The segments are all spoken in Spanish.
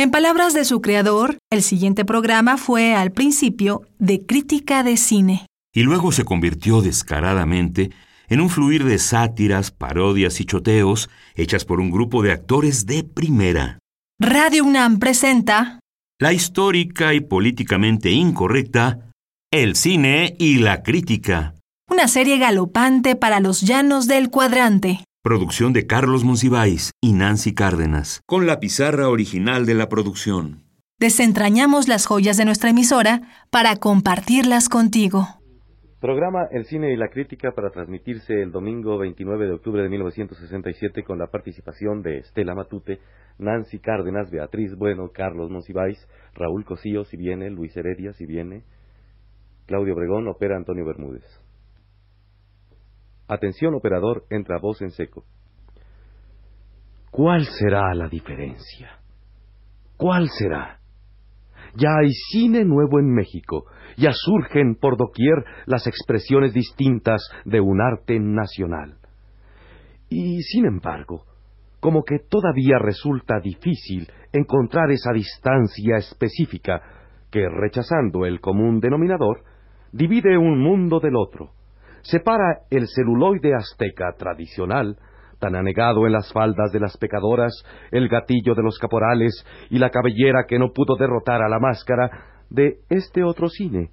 En palabras de su creador, el siguiente programa fue al principio de crítica de cine. Y luego se convirtió descaradamente en un fluir de sátiras, parodias y choteos hechas por un grupo de actores de primera. Radio UNAM presenta La histórica y políticamente incorrecta El cine y la crítica. una serie galopante para los llanos del cuadrante. Producción de Carlos Monsiváis y Nancy Cárdenas, con la pizarra original de la producción. Desentrañamos las joyas de nuestra emisora para compartirlas contigo. Programa El cine y la crítica para transmitirse el domingo 29 de octubre de 1967 con la participación de Estela Matute, Nancy Cárdenas, Beatriz Bueno, Carlos Monsiváis, Raúl Cosío, si viene, Luis Heredia, si viene, Claudio Obregón, opera Antonio Bermúdez. Atención operador, entra voz en seco. ¿Cuál será la diferencia? ¿Cuál será? Ya hay cine nuevo en México, ya surgen por doquier las expresiones distintas de un arte nacional. Y sin embargo, como que todavía resulta difícil encontrar esa distancia específica que, rechazando el común denominador, divide un mundo del otro, separa el celuloide azteca tradicional, tan anegado en las faldas de las pecadoras, el gatillo de los caporales y la cabellera que no pudo derrotar a la máscara, de este otro cine,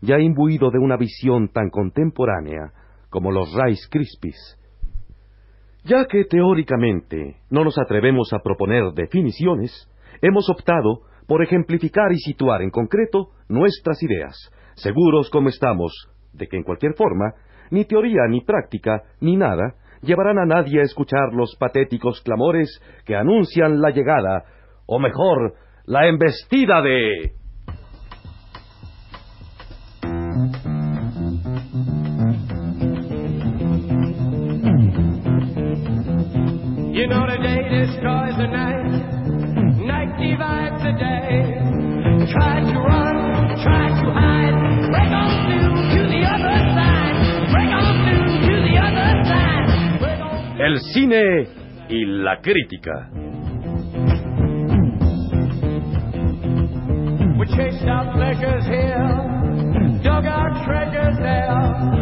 ya imbuido de una visión tan contemporánea como los Rice Krispies. Ya que teóricamente no nos atrevemos a proponer definiciones, hemos optado por ejemplificar y situar en concreto nuestras ideas, seguros como estamos de que en cualquier forma, ni teoría ni práctica ni nada llevarán a nadie a escuchar los patéticos clamores que anuncian la llegada, o mejor, la embestida de... The night, night divides the day. El cine y la crítica. We chased our pleasures here, dug our treasures there.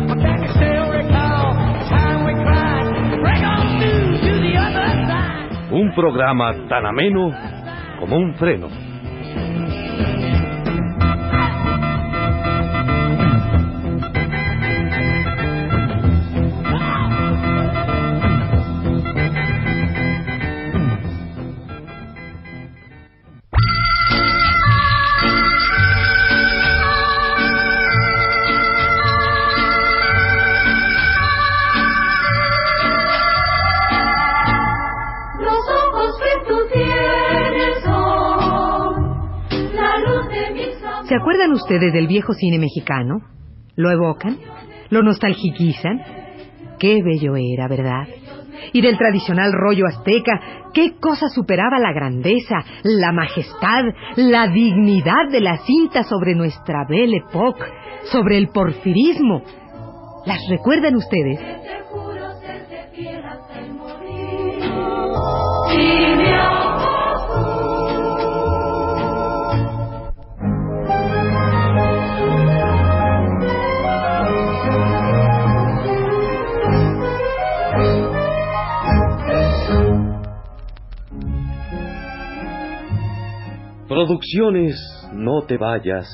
But can you still recall the time we cried, break on through to the other side? Un programa tan ameno como un freno. Ustedes del viejo cine mexicano? ¿Lo evocan? ¿Lo nostalgiquizan? Qué bello era, ¿verdad? Y del tradicional rollo azteca, ¿qué cosa superaba la grandeza, la majestad, la dignidad de la cinta sobre nuestra Belle Époque, sobre el porfirismo? ¿Las recuerdan ustedes? Producciones No te vayas.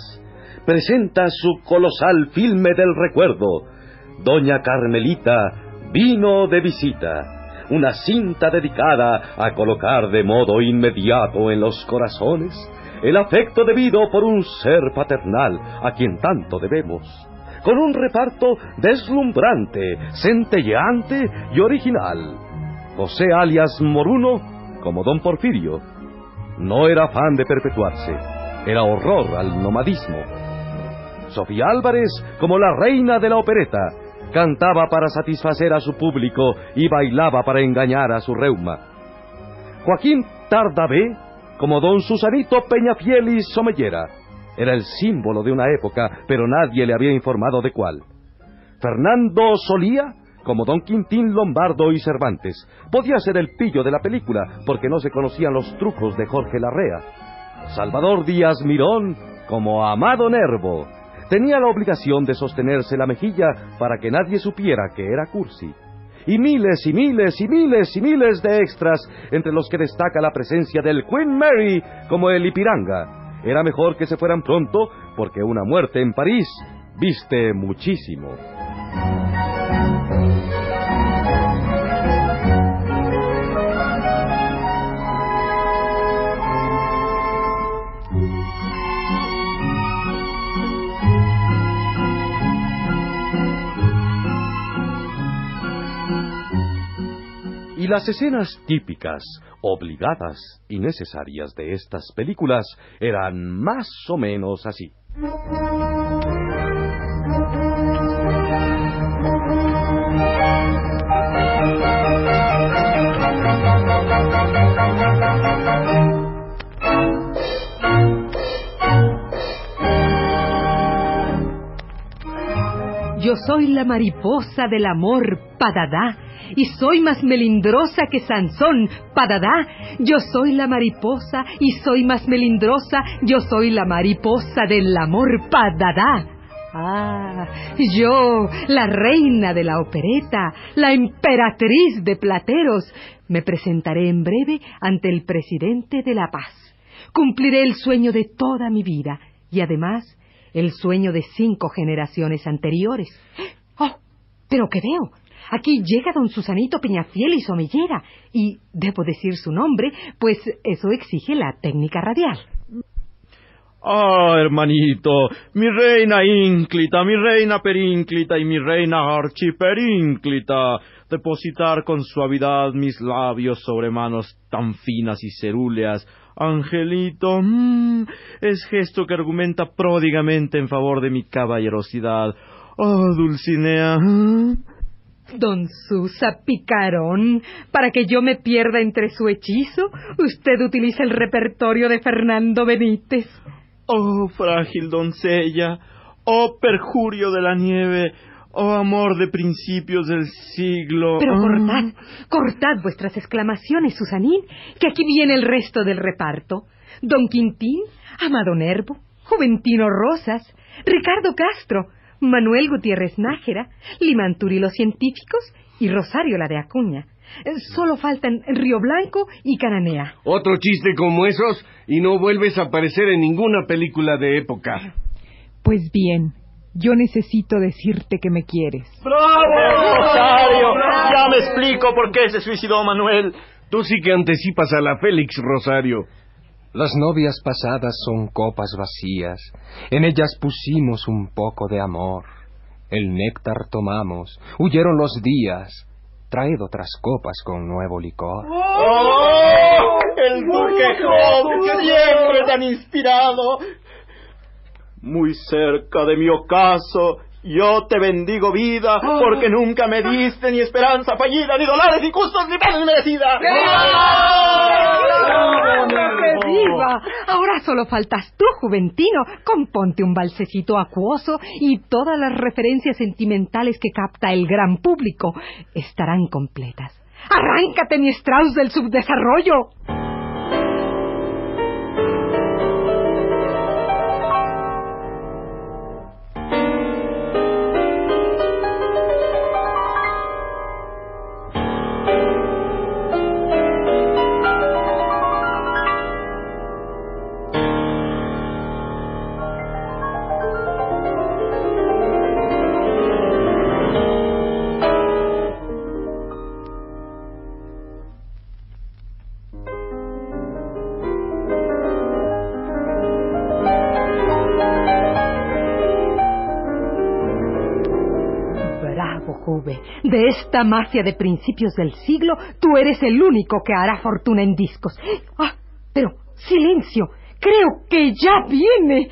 Presenta su colosal filme del recuerdo, Doña Carmelita vino de visita, una cinta dedicada a colocar de modo inmediato en los corazones el afecto debido por un ser paternal a quien tanto debemos, con un reparto deslumbrante, centelleante y original. José alias Moruno como don Porfirio, no era afán de perpetuarse, era horror al nomadismo. Sofía Álvarez, como la reina de la opereta, cantaba para satisfacer a su público y bailaba para engañar a su reuma. Joaquín Tardavé, como don Susanito Peñafiel y Somellera, era el símbolo de una época, pero nadie le había informado de cuál. Fernando Solía, como don Quintín Lombardo y Cervantes, podía ser el pillo de la película, porque no se conocían los trucos de Jorge Larrea. Salvador Díaz Mirón como Amado Nervo. Tenía la obligación de sostenerse la mejilla para que nadie supiera que era cursi. Y miles y miles y miles y miles de extras, entre los que destaca la presencia del Queen Mary como el Ipiranga. Era mejor que se fueran pronto, porque una muerte en París viste muchísimo. Y las escenas típicas, obligadas y necesarias de estas películas eran más o menos así. Yo soy la mariposa del amor, padadá, y soy más melindrosa que Sansón, padadá. Yo soy la mariposa y soy más melindrosa, yo soy la mariposa del amor, padadá. Ah, yo, la reina de la opereta, la emperatriz de plateros, me presentaré en breve ante el presidente de la paz. Cumpliré el sueño de toda mi vida y además el sueño de cinco generaciones anteriores. ¡Oh! ¿Pero qué veo? Aquí llega don Susanito Peñafiel y Somellera, y debo decir su nombre, pues eso exige la técnica radial. Ah, hermanito, mi reina ínclita, mi reina perínclita y mi reina archiperínclita, depositar con suavidad mis labios sobre manos tan finas y cerúleas, Angelito, mm, es gesto que argumenta pródigamente en favor de mi caballerosidad. Oh, Dulcinea. mm, Don Susa Picarón, para que yo me pierda entre su hechizo, usted utiliza el repertorio de Fernando Benítez. Oh, frágil doncella. Oh, perjurio de la nieve. Oh, amor de principios del siglo. Pero Ah. cortad, cortad vuestras exclamaciones, Susanín, que aquí viene el resto del reparto. Don Quintín, Amado Nervo, Juventino Rosas, Ricardo Castro, Manuel Gutiérrez Nájera, Limanturi los científicos y Rosario la de Acuña. Eh, Solo faltan Río Blanco y Cananea. Otro chiste como esos y no vuelves a aparecer en ninguna película de época. Pues bien, yo necesito decirte que me quieres. ¡Bravo, Rosario! Ya me explico por qué se suicidó Manuel. Tú sí que anticipas a la Félix, Rosario. Las novias pasadas son copas vacías, en ellas pusimos un poco de amor. El néctar tomamos, huyeron los días, traed otras copas con nuevo licor. ¡Oh! El duque Job, siempre tan inspirado. Muy cerca de mi ocaso, yo te bendigo vida, porque nunca me diste ni esperanza fallida, ni dolores injustos, ni pena inmerecida. Ahora solo faltas tú, Juventino. Componte un balsecito acuoso y todas las referencias sentimentales que capta el gran público estarán completas. ¡Arráncate, mi Strauss del subdesarrollo! De esta mafia de principios del siglo, tú eres el único que hará fortuna en discos. Ah, pero, silencio. Creo que ya viene.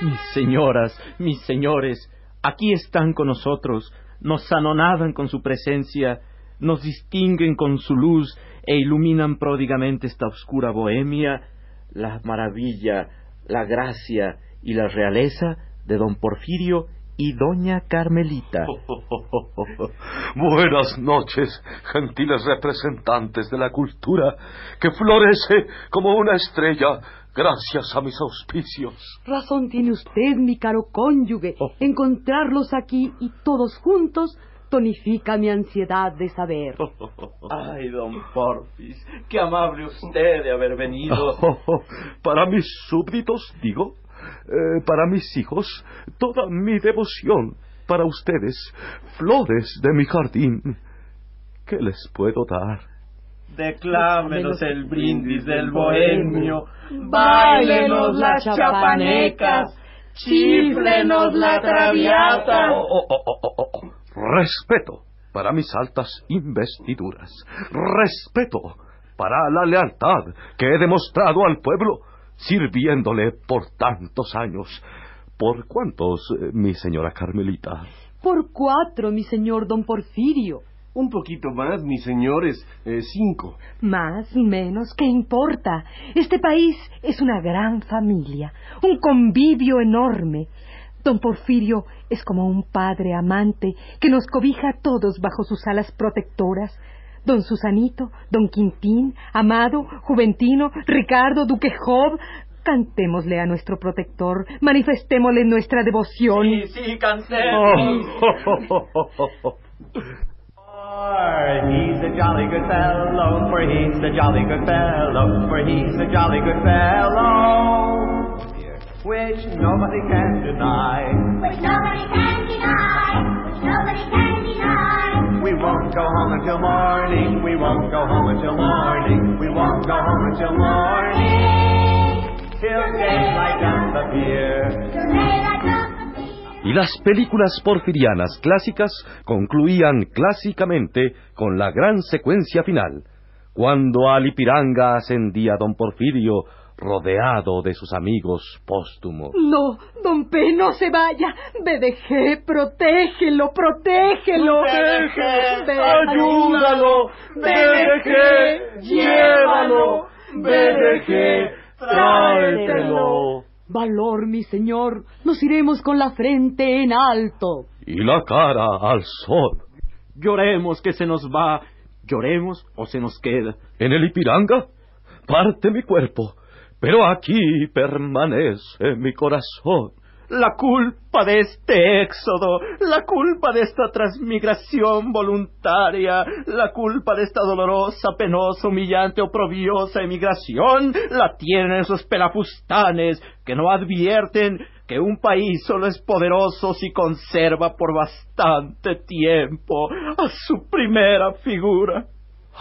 Mis señoras, mis señores, aquí están con nosotros, nos anonadan con su presencia, nos distinguen con su luz e iluminan pródigamente esta oscura bohemia, la maravilla, la gracia y la realeza de don Porfirio y doña Carmelita. Buenas noches, gentiles representantes de la cultura, que florece como una estrella gracias a mis auspicios. Razón tiene usted, mi caro cónyuge. Encontrarlos aquí y todos juntos tonifica mi ansiedad de saber. Ay, don Porfis, qué amable usted de haber venido. para mis súbditos, digo, eh, para mis hijos, toda mi devoción. Para ustedes, flores de mi jardín. ¿Qué les puedo dar? Declámenos el brindis del bohemio, Báilenos las chapanecas, chiflenos la traviata. Oh, oh, oh, oh, oh, oh. Respeto para mis altas investiduras. Respeto para la lealtad que he demostrado al pueblo sirviéndole por tantos años. ¿Por cuántos, eh, mi señora Carmelita? Por cuatro, mi señor don Porfirio. Un poquito más, mis señores, eh, cinco. Más, menos, ¿qué importa? Este país es una gran familia, un convivio enorme. Don Porfirio es como un padre amante que nos cobija a todos bajo sus alas protectoras. Don Susanito, Don Quintín, Amado, Juventino, Ricardo, Duque Job, cantémosle a nuestro protector, manifestémosle nuestra devoción. Sí, sí, cantemos. He's a jolly good fellow, for he's a jolly good fellow, for he's a jolly good fellow, which nobody can deny. Which nobody can deny, which nobody can deny. We won't go home until morning, we won't go home until morning, we won't go home until morning, till daylight does appear. Till daylight does appear. Y las películas porfirianas clásicas concluían clásicamente con la gran secuencia final, cuando a Lipiranga ascendía don Porfirio rodeado de sus amigos póstumos. No, don P, no se vaya. BDG, protégelo, protégelo. ¡Ayúdalo! BDG, llévalo. BDG, tráetelo. Valor, mi señor, nos iremos con la frente en alto. Y la cara al sol. Lloremos que se nos va, lloremos o se nos queda. En el Ipiranga parte mi cuerpo, pero aquí permanece mi corazón. La culpa de este éxodo, la culpa de esta transmigración voluntaria, la culpa de esta dolorosa, penosa, humillante, oprobiosa emigración, la tienen esos pelafustanes que no advierten que un país solo es poderoso si conserva por bastante tiempo a su primera figura.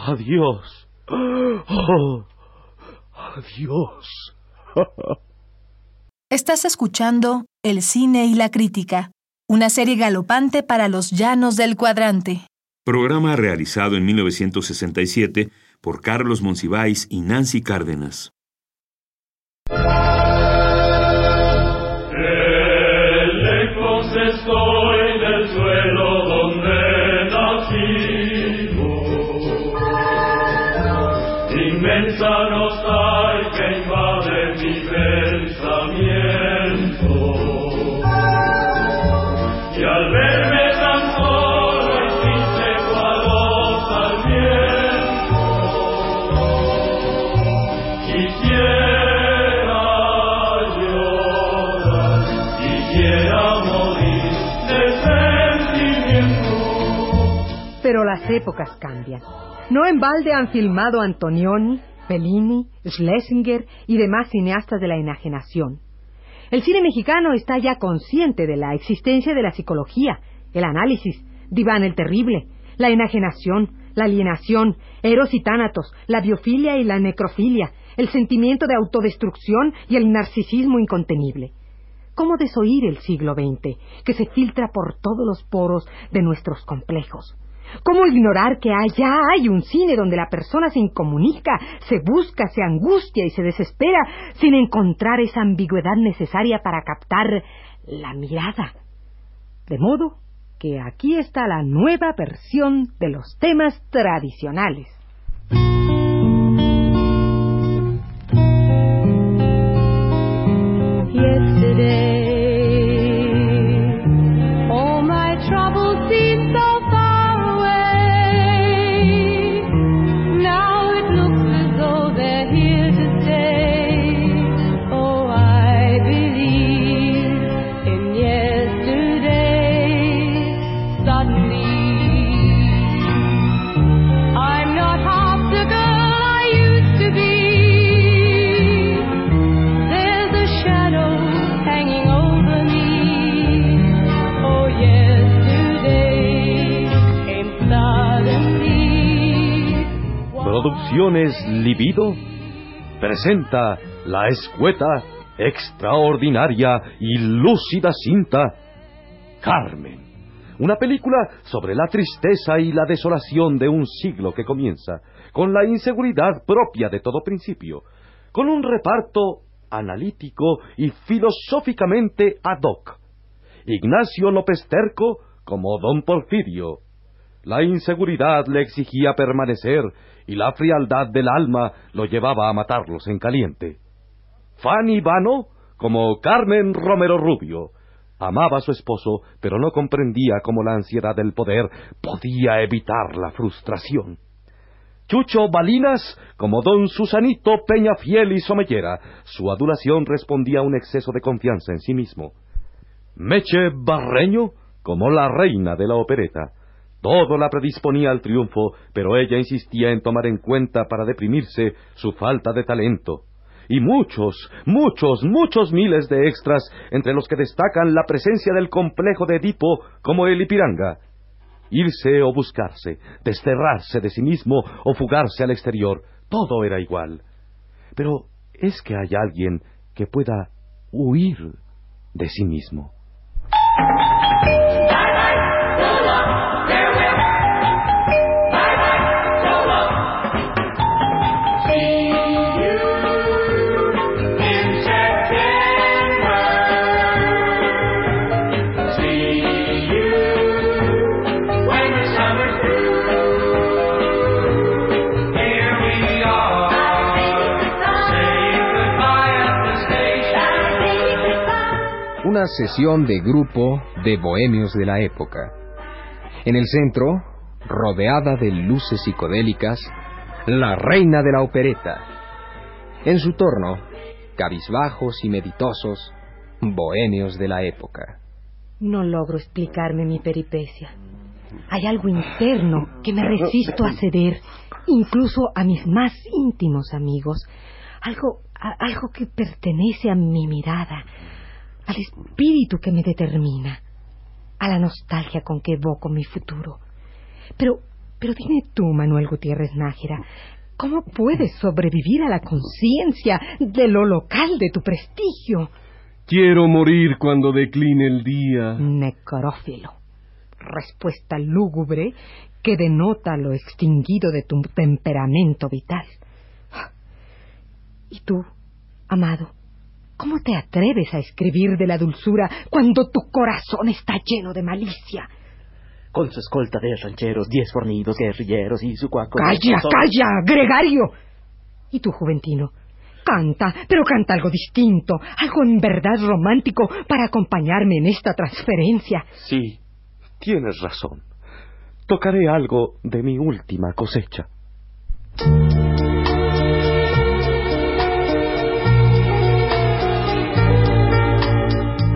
Adiós. Oh, adiós. Estás escuchando El cine y la crítica, una serie galopante para los llanos del cuadrante. Programa realizado en 1967 por Carlos Monsiváis y Nancy Cárdenas. Épocas cambian. No en balde han filmado Antonioni, Fellini, Schlesinger y demás cineastas de la enajenación. El cine mexicano está ya consciente de la existencia de la psicología, el análisis, Diván el Terrible, la enajenación, la alienación, Eros y Tánatos, la biofilia y la necrofilia, el sentimiento de autodestrucción y el narcisismo incontenible. ¿Cómo desoír el siglo XX, que se filtra por todos los poros de nuestros complejos? ¿Cómo ignorar que allá hay un cine donde la persona se incomunica, se busca, se angustia y se desespera sin encontrar esa ambigüedad necesaria para captar la mirada? De modo que aquí está la nueva versión de los temas tradicionales. Presenta la escueta, extraordinaria y lúcida cinta Carmen. Una película sobre la tristeza y la desolación de un siglo que comienza, con la inseguridad propia de todo principio, con un reparto analítico y filosóficamente ad hoc. Ignacio López Terco como don Porfirio. La inseguridad le exigía permanecer y la frialdad del alma lo llevaba a matarlos en caliente. Fanny Vano como Carmen Romero Rubio. Amaba a su esposo, pero no comprendía cómo la ansiedad del poder podía evitar la frustración. Chucho Balinas como don Susanito Peñafiel y Somellera. Su adulación respondía a un exceso de confianza en sí mismo. Meche Barreño como la reina de la opereta. Todo la predisponía al triunfo, pero ella insistía en tomar en cuenta para deprimirse su falta de talento. Y muchos, muchos, muchos miles de extras, entre los que destacan la presencia del complejo de Edipo como el Ipiranga. Irse o buscarse, desterrarse de sí mismo o fugarse al exterior, todo era igual. Pero es que hay alguien que pueda huir de sí mismo. Una sesión de grupo de bohemios de la época. En el centro, rodeada de luces psicodélicas, la reina de la opereta. En su torno, cabizbajos y meditosos, bohemios de la época. No logro explicarme mi peripecia. Hay algo interno que me resisto a ceder, incluso a mis más íntimos amigos. Algo, a- algo que pertenece a mi mirada, al espíritu que me determina, a la nostalgia con que evoco mi futuro. Pero, pero dime tú, Manuel Gutiérrez Nájera, ¿cómo puedes sobrevivir a la conciencia de lo local de tu prestigio? Quiero morir cuando decline el día. Necrófilo. Respuesta lúgubre que denota lo extinguido de tu temperamento vital. ¿Y tú, amado? ¿Cómo te atreves a escribir de la dulzura cuando tu corazón está lleno de malicia? Con su escolta de rancheros, diez fornidos guerrilleros y su cuaco... ¡Calla, calla, gregario! ¿Y tú, Juventino? Canta, pero canta algo distinto, algo en verdad romántico para acompañarme en esta transferencia. Sí, tienes razón. Tocaré algo de mi última cosecha.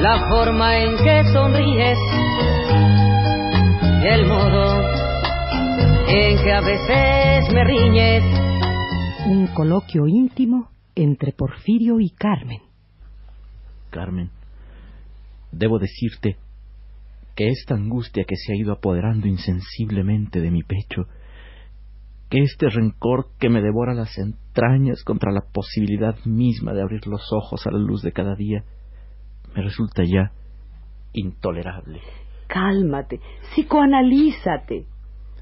la forma en que sonríes y el modo en que a veces me riñes. Un coloquio íntimo entre Porfirio y Carmen. Carmen, debo decirte que esta angustia que se ha ido apoderando insensiblemente de mi pecho, que este rencor que me devora las entrañas contra la posibilidad misma de abrir los ojos a la luz de cada día, me resulta ya intolerable. Cálmate, psicoanalízate.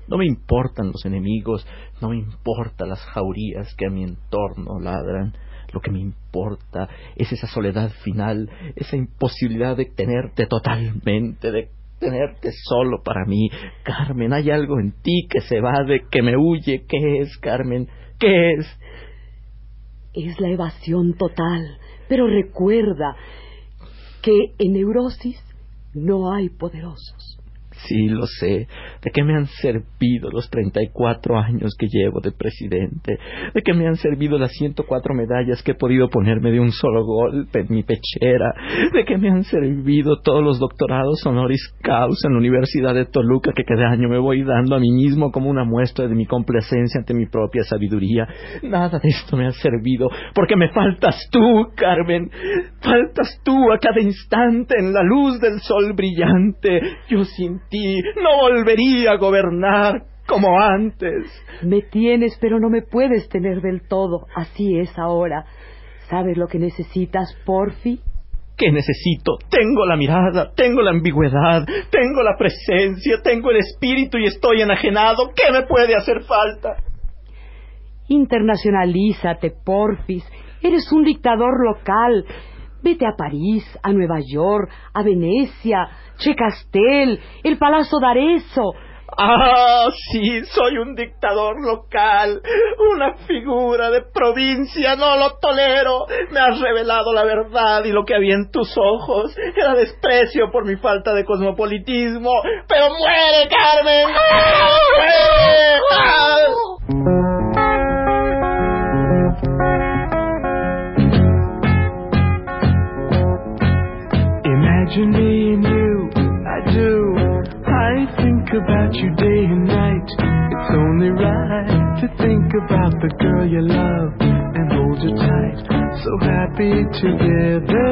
No me importan los enemigos, no me importan las jaurías que a mi entorno ladran. Lo que me importa es esa soledad final, esa imposibilidad de tenerte totalmente, de tenerte solo para mí. Carmen, hay algo en ti que se evade, que me huye. ¿Qué es, Carmen? ¿Qué es? Es la evasión total. Pero recuerda que en neurosis no hay poderosos. Sí, lo sé. ¿De qué me han servido los 34 años que llevo de presidente? ¿De qué me han servido las 104 medallas que he podido ponerme de un solo golpe en mi pechera? ¿De qué me han servido todos los doctorados honoris causa en la Universidad de Toluca que cada año me voy dando a mí mismo como una muestra de mi complacencia ante mi propia sabiduría? Nada de esto me ha servido porque me faltas tú, Carmen. Faltas tú a cada instante en la luz del sol brillante. Yo sin no volvería a gobernar como antes. Me tienes, pero no me puedes tener del todo. Así es ahora. ¿Sabes lo que necesitas, Porfi? ¿Qué necesito? Tengo la mirada, tengo la ambigüedad, tengo la presencia, tengo el espíritu y estoy enajenado. ¿Qué me puede hacer falta? Internacionalízate, Porfis. Eres un dictador local. Vete a París, a Nueva York, a Venecia, Checastel, el Palazzo d'Arezzo. Ah, sí, soy un dictador local, una figura de provincia, no lo tolero. Me has revelado la verdad y lo que había en tus ojos era desprecio por mi falta de cosmopolitismo. Pero muere, Carmen. ¡Muere! ¡Ah! About you day and night. It's only right to think about the girl you love and hold you tight. So happy together.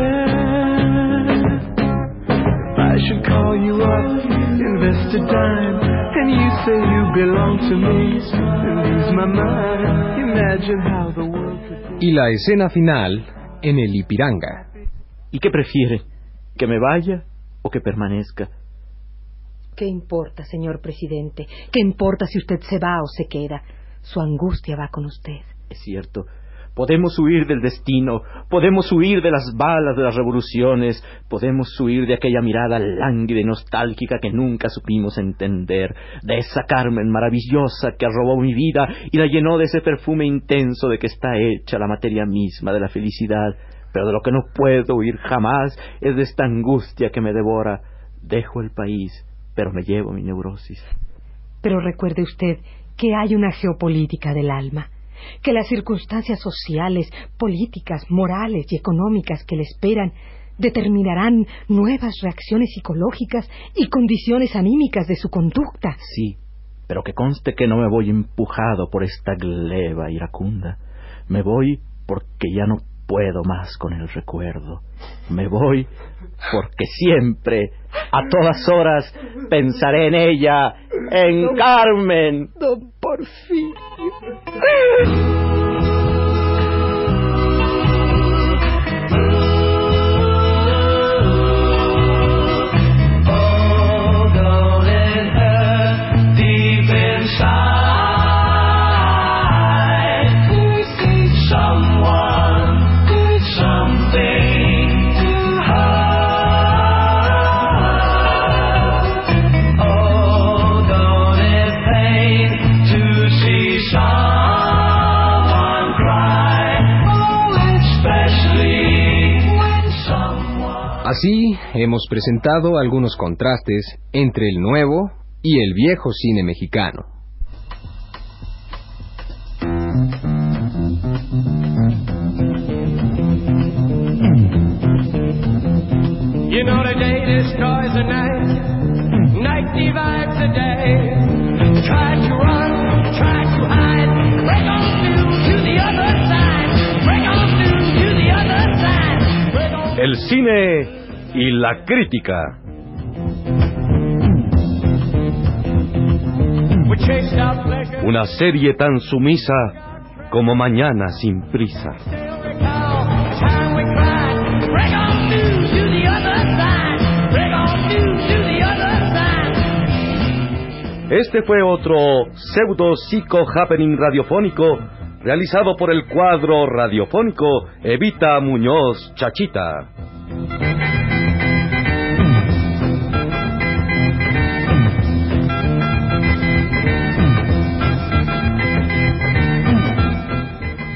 If I should call you up, invest a dime, and you say you belong to me, and lose my mind. Imagine how the world could be. Y la escena final en el Ipiranga. ¿Y qué prefiere? ¿Que me vaya o que permanezca? ¿Qué importa, señor presidente? ¿Qué importa si usted se va o se queda? Su angustia va con usted. Es cierto. Podemos huir del destino, podemos huir de las balas de las revoluciones, podemos huir de aquella mirada lánguida y nostálgica que nunca supimos entender, de esa Carmen maravillosa que robó mi vida y la llenó de ese perfume intenso de que está hecha la materia misma de la felicidad. Pero de lo que no puedo huir jamás es de esta angustia que me devora. Dejo el país, pero me llevo mi neurosis. Pero recuerde usted que hay una geopolítica del alma, que las circunstancias sociales, políticas, morales y económicas que le esperan determinarán nuevas reacciones psicológicas y condiciones anímicas de su conducta. Sí, pero que conste que no me voy empujado por esta gleba iracunda. Me voy porque ya no puedo más con el recuerdo. Me voy porque siempre, a todas horas, pensaré en ella, en Carmen. Don Porfirio. Así hemos presentado algunos contrastes entre el nuevo y el viejo cine mexicano. El cine y la crítica. Una serie tan sumisa como Mañana sin prisa. Este fue otro pseudo psico happening radiofónico realizado por el cuadro radiofónico Evita Muñoz Chachita.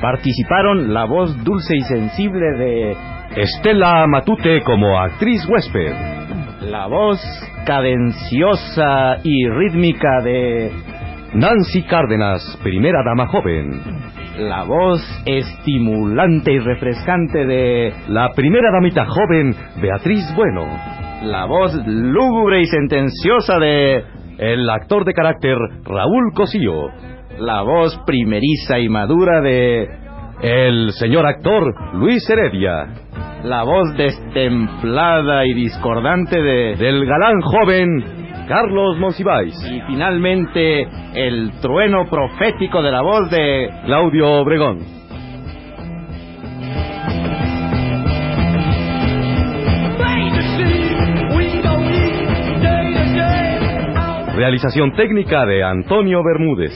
Participaron la voz dulce y sensible de Estela Matute como actriz huésped. La voz cadenciosa y rítmica de Nancy Cárdenas, primera dama joven. La voz estimulante y refrescante de La primera damita joven, Beatriz Bueno. La voz lúgubre y sentenciosa de El actor de carácter, Raúl Cosío. La voz primeriza y madura de El señor actor, Luis Heredia. La voz destemplada y discordante de Del galán joven, Carlos Monsiváis. Y finalmente el trueno profético de la voz de Claudio Obregón. Realización técnica de Antonio Bermúdez.